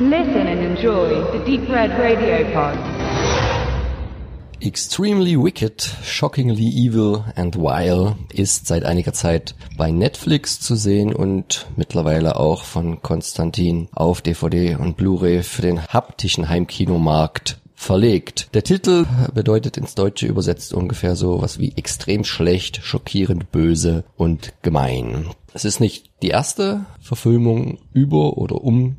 Listen and enjoy the Deep Red Radio Pod. Extremely Wicked, Shockingly Evil and Vile ist seit einiger Zeit bei Netflix zu sehen und mittlerweile auch von Konstantin auf DVD und Blu-ray für den haptischen Heimkinomarkt verlegt. Der Titel bedeutet ins Deutsche übersetzt ungefähr so was wie extrem schlecht, schockierend böse und gemein. Es ist nicht die erste Verfilmung über oder um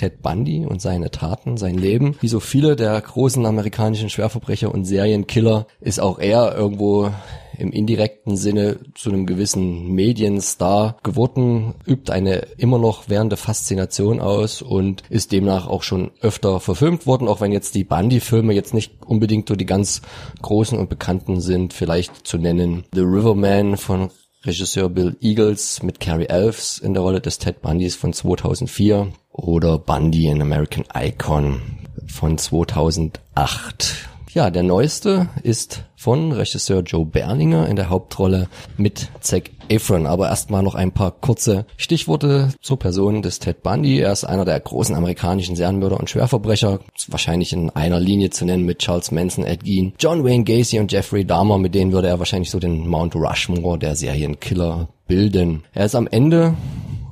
Ted Bundy und seine Taten, sein Leben. Wie so viele der großen amerikanischen Schwerverbrecher und Serienkiller ist auch er irgendwo im indirekten Sinne zu einem gewissen Medienstar geworden, übt eine immer noch währende Faszination aus und ist demnach auch schon öfter verfilmt worden, auch wenn jetzt die Bundy-Filme jetzt nicht unbedingt so die ganz großen und bekannten sind, vielleicht zu nennen The Riverman von Regisseur Bill Eagles mit Carrie Elves in der Rolle des Ted Bundys von 2004 oder Bundy, an American Icon von 2008. Ja, der neueste ist von Regisseur Joe Berlinger in der Hauptrolle mit Zac Efron. Aber erstmal noch ein paar kurze Stichworte zur Person des Ted Bundy. Er ist einer der großen amerikanischen Serienmörder und Schwerverbrecher, wahrscheinlich in einer Linie zu nennen mit Charles Manson, Ed Gein, John Wayne Gacy und Jeffrey Dahmer. Mit denen würde er wahrscheinlich so den Mount Rushmore der Serienkiller bilden. Er ist am Ende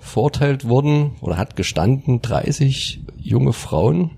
verurteilt worden oder hat gestanden 30 junge Frauen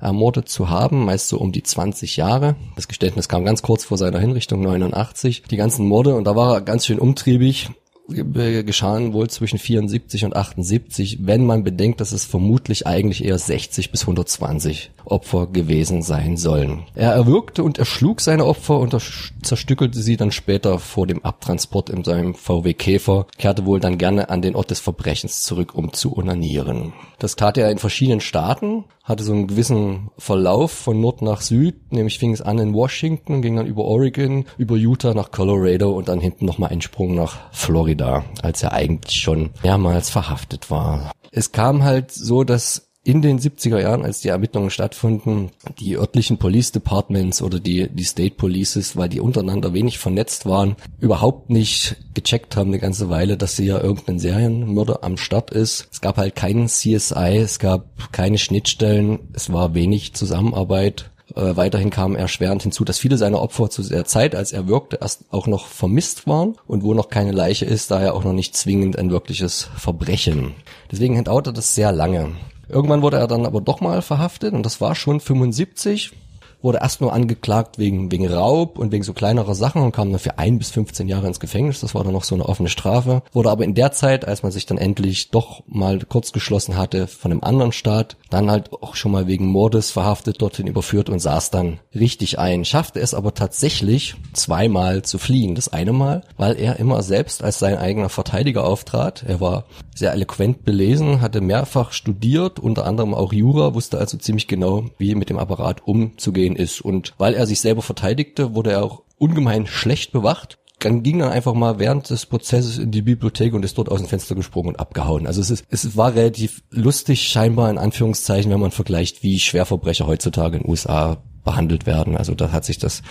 ermordet zu haben, meist so um die 20 Jahre. Das Geständnis kam ganz kurz vor seiner Hinrichtung 89. Die ganzen Morde und da war er ganz schön umtriebig geschahen wohl zwischen 74 und 78, wenn man bedenkt, dass es vermutlich eigentlich eher 60 bis 120 Opfer gewesen sein sollen. Er erwürgte und erschlug seine Opfer und zerstückelte sie dann später vor dem Abtransport in seinem VW Käfer, kehrte wohl dann gerne an den Ort des Verbrechens zurück, um zu onanieren. Das tat er in verschiedenen Staaten, hatte so einen gewissen Verlauf von Nord nach Süd, nämlich fing es an in Washington, ging dann über Oregon, über Utah nach Colorado und dann hinten nochmal einen Sprung nach Florida, als er eigentlich schon mehrmals verhaftet war. Es kam halt so, dass in den 70er Jahren, als die Ermittlungen stattfanden, die örtlichen Police Departments oder die, die State Polices, weil die untereinander wenig vernetzt waren, überhaupt nicht gecheckt haben eine ganze Weile, dass ja irgendein Serienmörder am Start ist. Es gab halt keinen CSI, es gab keine Schnittstellen, es war wenig Zusammenarbeit. Äh, weiterhin kam erschwerend hinzu, dass viele seiner Opfer zu der Zeit, als er wirkte, erst auch noch vermisst waren und wo noch keine Leiche ist, daher auch noch nicht zwingend ein wirkliches Verbrechen. Deswegen dauerte das sehr lange. Irgendwann wurde er dann aber doch mal verhaftet und das war schon 75 wurde erst nur angeklagt wegen, wegen Raub und wegen so kleinerer Sachen und kam dann für ein bis 15 Jahre ins Gefängnis. Das war dann noch so eine offene Strafe. Wurde aber in der Zeit, als man sich dann endlich doch mal kurz geschlossen hatte von einem anderen Staat, dann halt auch schon mal wegen Mordes verhaftet, dorthin überführt und saß dann richtig ein. Schaffte es aber tatsächlich zweimal zu fliehen. Das eine Mal, weil er immer selbst als sein eigener Verteidiger auftrat. Er war sehr eloquent belesen, hatte mehrfach studiert, unter anderem auch Jura, wusste also ziemlich genau, wie mit dem Apparat umzugehen vorgesehen ist. Und weil er sich selber verteidigte, wurde er auch ungemein schlecht bewacht dann ging dann einfach mal während des Prozesses in die Bibliothek und ist dort aus dem Fenster gesprungen und abgehauen. Also es ist, es war relativ lustig scheinbar in Anführungszeichen, wenn man vergleicht, wie Schwerverbrecher heutzutage in den USA behandelt werden. Also da hat sich das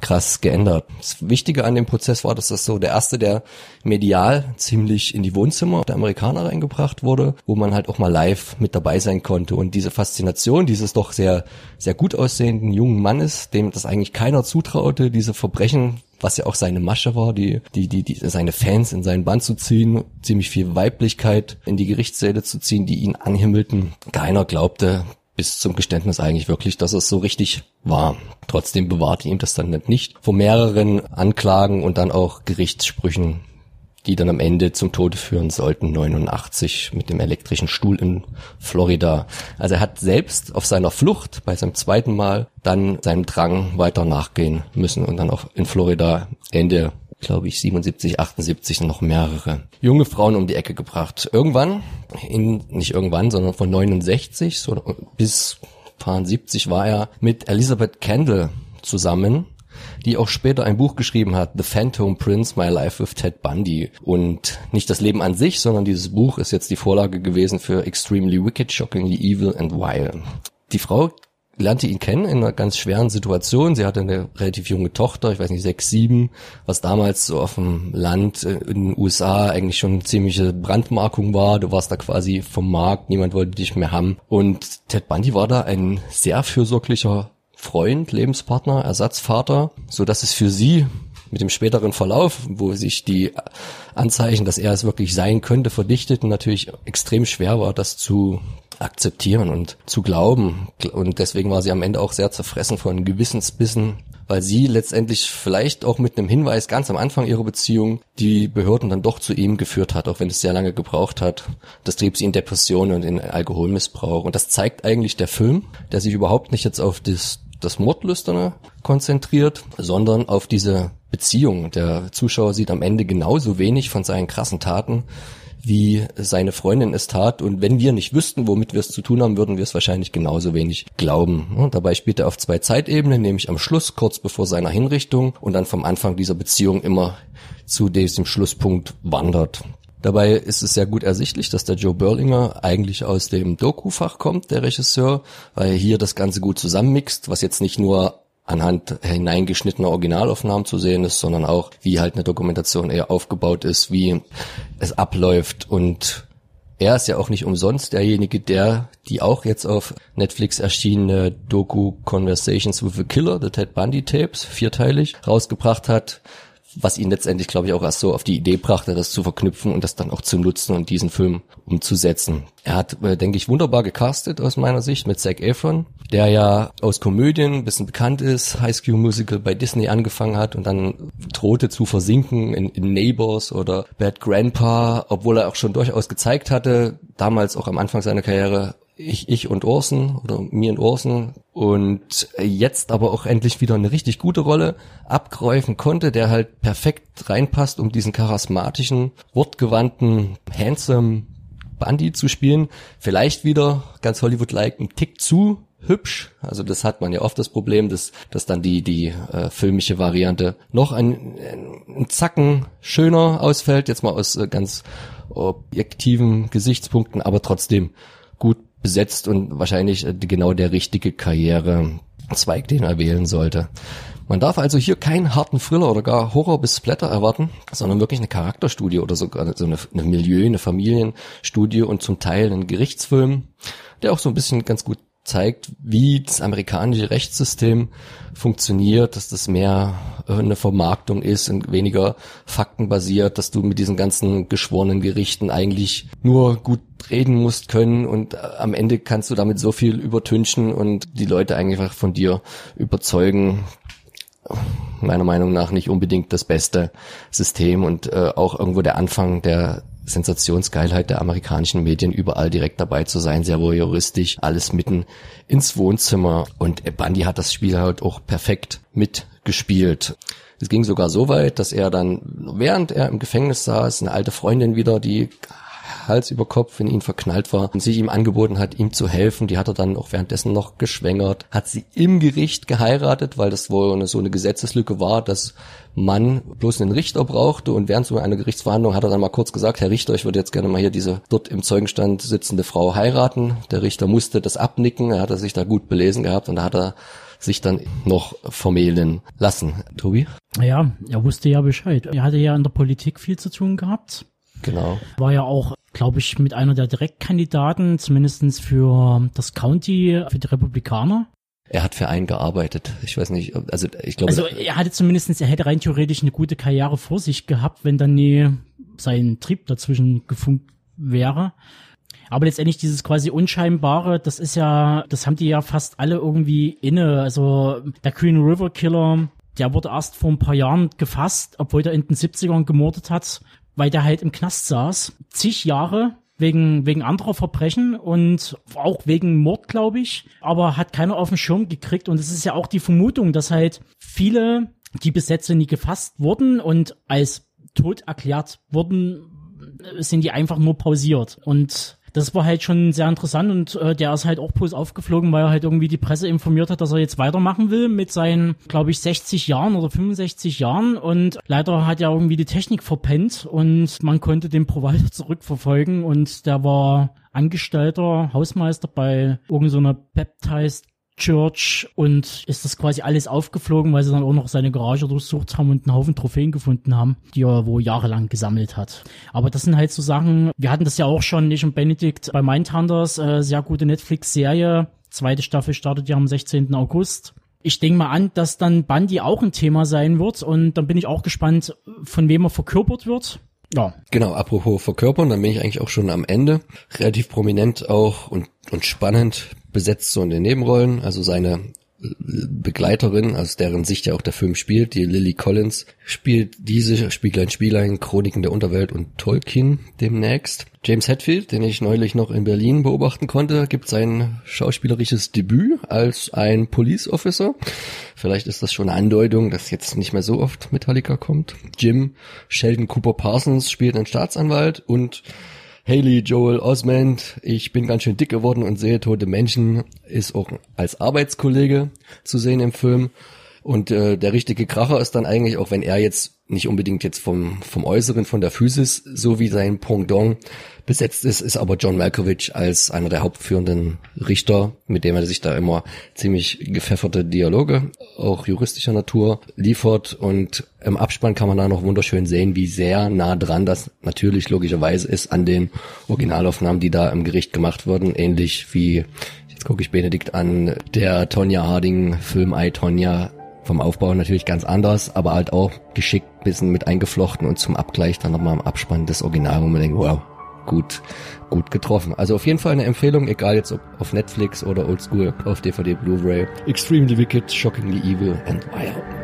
krass geändert. Das Wichtige an dem Prozess war, dass das so der erste, der medial ziemlich in die Wohnzimmer der Amerikaner reingebracht wurde, wo man halt auch mal live mit dabei sein konnte. Und diese Faszination dieses doch sehr, sehr gut aussehenden jungen Mannes, dem das eigentlich keiner zutraute, diese Verbrechen was ja auch seine Masche war, die, die, die, die, seine Fans in seinen Band zu ziehen, ziemlich viel Weiblichkeit in die Gerichtssäle zu ziehen, die ihn anhimmelten. Keiner glaubte, bis zum Geständnis eigentlich wirklich, dass es so richtig war. Trotzdem bewahrte ihm das dann nicht vor mehreren Anklagen und dann auch Gerichtssprüchen, die dann am Ende zum Tode führen sollten, 89 mit dem elektrischen Stuhl in Florida. Also er hat selbst auf seiner Flucht bei seinem zweiten Mal dann seinem Drang weiter nachgehen müssen und dann auch in Florida Ende glaube ich, 77, 78 noch mehrere junge Frauen um die Ecke gebracht. Irgendwann, in, nicht irgendwann, sondern von 69 so, bis 70 war er mit Elizabeth Kendall zusammen, die auch später ein Buch geschrieben hat, The Phantom Prince, My Life with Ted Bundy. Und nicht das Leben an sich, sondern dieses Buch ist jetzt die Vorlage gewesen für Extremely Wicked, Shockingly Evil and Wild. Die Frau lernte ihn kennen in einer ganz schweren Situation. Sie hatte eine relativ junge Tochter, ich weiß nicht, sechs, sieben, was damals so auf dem Land äh, in den USA eigentlich schon eine ziemliche Brandmarkung war. Du warst da quasi vom Markt, niemand wollte dich mehr haben. Und Ted Bundy war da ein sehr fürsorglicher Freund, Lebenspartner, Ersatzvater, so dass es für sie mit dem späteren Verlauf, wo sich die Anzeichen, dass er es wirklich sein könnte, verdichteten, natürlich extrem schwer war, das zu akzeptieren und zu glauben. Und deswegen war sie am Ende auch sehr zerfressen von Gewissensbissen, weil sie letztendlich vielleicht auch mit einem Hinweis ganz am Anfang ihrer Beziehung die Behörden dann doch zu ihm geführt hat, auch wenn es sehr lange gebraucht hat. Das trieb sie in Depressionen und in Alkoholmissbrauch. Und das zeigt eigentlich der Film, der sich überhaupt nicht jetzt auf das, das Mordlüsterne konzentriert, sondern auf diese Beziehung. Der Zuschauer sieht am Ende genauso wenig von seinen krassen Taten wie seine Freundin es tat. Und wenn wir nicht wüssten, womit wir es zu tun haben, würden wir es wahrscheinlich genauso wenig glauben. Und dabei spielt er auf zwei Zeitebenen, nämlich am Schluss, kurz bevor seiner Hinrichtung und dann vom Anfang dieser Beziehung immer zu diesem Schlusspunkt wandert. Dabei ist es sehr gut ersichtlich, dass der Joe Berlinger eigentlich aus dem Doku-Fach kommt, der Regisseur, weil er hier das Ganze gut zusammenmixt, was jetzt nicht nur anhand hineingeschnittener Originalaufnahmen zu sehen ist, sondern auch, wie halt eine Dokumentation eher aufgebaut ist, wie es abläuft. Und er ist ja auch nicht umsonst derjenige, der die auch jetzt auf Netflix erschienene Doku Conversations with a Killer, The Ted Bundy Tapes, vierteilig, rausgebracht hat, was ihn letztendlich, glaube ich, auch erst so auf die Idee brachte, das zu verknüpfen und das dann auch zu nutzen und diesen Film umzusetzen. Er hat, äh, denke ich, wunderbar gecastet aus meiner Sicht mit Zac Efron, der ja aus Komödien ein bisschen bekannt ist, High School Musical bei Disney angefangen hat und dann drohte zu versinken in, in Neighbors oder Bad Grandpa, obwohl er auch schon durchaus gezeigt hatte, damals auch am Anfang seiner Karriere, ich, ich und Orson oder mir und Orson und jetzt aber auch endlich wieder eine richtig gute Rolle abgreifen konnte, der halt perfekt reinpasst, um diesen charismatischen, wortgewandten, handsome Bundy zu spielen. Vielleicht wieder ganz Hollywood-like ein Tick zu hübsch. Also das hat man ja oft das Problem, dass, dass dann die, die äh, filmische Variante noch ein, ein Zacken schöner ausfällt, jetzt mal aus äh, ganz objektiven Gesichtspunkten, aber trotzdem gut besetzt und wahrscheinlich äh, genau der richtige Karrierezweig, den er wählen sollte. Man darf also hier keinen harten Thriller oder gar Horror bis Splatter erwarten, sondern wirklich eine Charakterstudie oder sogar so eine, eine Milieu, eine Familienstudie und zum Teil einen Gerichtsfilm, der auch so ein bisschen ganz gut zeigt, wie das amerikanische Rechtssystem funktioniert, dass das mehr eine Vermarktung ist und weniger faktenbasiert, dass du mit diesen ganzen geschworenen Gerichten eigentlich nur gut reden musst können und am Ende kannst du damit so viel übertünchen und die Leute einfach von dir überzeugen, meiner Meinung nach nicht unbedingt das beste System und äh, auch irgendwo der Anfang der Sensationsgeilheit der amerikanischen Medien, überall direkt dabei zu sein, sehr voyeuristisch, alles mitten ins Wohnzimmer. Und Bundy hat das Spiel halt auch perfekt mitgespielt. Es ging sogar so weit, dass er dann, während er im Gefängnis saß, eine alte Freundin wieder, die Hals über Kopf in ihn verknallt war und sich ihm angeboten hat, ihm zu helfen. Die hat er dann auch währenddessen noch geschwängert, hat sie im Gericht geheiratet, weil das wohl eine, so eine Gesetzeslücke war, dass man bloß einen Richter brauchte und während so einer Gerichtsverhandlung hat er dann mal kurz gesagt, Herr Richter, ich würde jetzt gerne mal hier diese dort im Zeugenstand sitzende Frau heiraten. Der Richter musste das abnicken, er hatte sich da gut belesen gehabt und da hat er sich dann noch vermählen lassen. Tobi? Ja, er wusste ja Bescheid. Er hatte ja in der Politik viel zu tun gehabt. Genau. War ja auch, glaube ich, mit einer der Direktkandidaten, zumindestens für das County, für die Republikaner. Er hat für einen gearbeitet. Ich weiß nicht, also ich glaube. Also er hatte zumindestens, er hätte rein theoretisch eine gute Karriere vor sich gehabt, wenn dann nie sein Trieb dazwischen gefunkt wäre. Aber letztendlich dieses quasi Unscheinbare, das ist ja, das haben die ja fast alle irgendwie inne. Also der Green River Killer, der wurde erst vor ein paar Jahren gefasst, obwohl der in den 70ern gemordet hat weil der halt im Knast saß, zig Jahre wegen, wegen anderer Verbrechen und auch wegen Mord, glaube ich, aber hat keiner auf den Schirm gekriegt. Und es ist ja auch die Vermutung, dass halt viele, die bis jetzt nie gefasst wurden und als tot erklärt wurden, sind die einfach nur pausiert. Und das war halt schon sehr interessant und äh, der ist halt auch bloß aufgeflogen, weil er halt irgendwie die Presse informiert hat, dass er jetzt weitermachen will mit seinen, glaube ich, 60 Jahren oder 65 Jahren und leider hat er irgendwie die Technik verpennt und man konnte den Provider zurückverfolgen und der war Angestellter, Hausmeister bei irgendeiner so Baptized Church und ist das quasi alles aufgeflogen, weil sie dann auch noch seine Garage durchsucht haben und einen Haufen Trophäen gefunden haben, die er wo jahrelang gesammelt hat. Aber das sind halt so Sachen, wir hatten das ja auch schon, nicht und Benedict bei Mindhunters, äh, sehr gute Netflix-Serie. Zweite Staffel startet ja am 16. August. Ich denke mal an, dass dann Bundy auch ein Thema sein wird und dann bin ich auch gespannt, von wem er verkörpert wird. Ja. Genau, apropos Verkörpern, dann bin ich eigentlich auch schon am Ende. Relativ prominent auch und, und spannend besetzt so in den Nebenrollen. Also seine Begleiterin, aus deren Sicht ja auch der Film spielt, die Lily Collins, spielt diese Spieglein Spielein, Chroniken der Unterwelt und Tolkien demnächst. James Hetfield, den ich neulich noch in Berlin beobachten konnte, gibt sein schauspielerisches Debüt als ein Police Officer. Vielleicht ist das schon eine Andeutung, dass jetzt nicht mehr so oft Metallica kommt. Jim Sheldon Cooper Parsons spielt einen Staatsanwalt und Haley Joel Osment, ich bin ganz schön dick geworden und sehe tote Menschen, ist auch als Arbeitskollege zu sehen im Film. Und äh, der richtige Kracher ist dann eigentlich, auch wenn er jetzt nicht unbedingt jetzt vom, vom Äußeren, von der Physis, so wie sein Pendant besetzt ist, ist aber John Malkovich als einer der hauptführenden Richter, mit dem er sich da immer ziemlich gepfefferte Dialoge, auch juristischer Natur, liefert. Und im Abspann kann man da noch wunderschön sehen, wie sehr nah dran das natürlich logischerweise ist an den Originalaufnahmen, die da im Gericht gemacht wurden, ähnlich wie Jetzt gucke ich Benedikt an, der Tonja Harding Film I, Tonja vom Aufbau natürlich ganz anders, aber halt auch geschickt bisschen mit eingeflochten und zum Abgleich dann nochmal im Abspann des Original, wo man denkt, wow, gut, gut getroffen. Also auf jeden Fall eine Empfehlung, egal jetzt ob auf Netflix oder Oldschool, auf DVD, Blu-ray. Extremely Wicked, Shockingly Evil and Wild.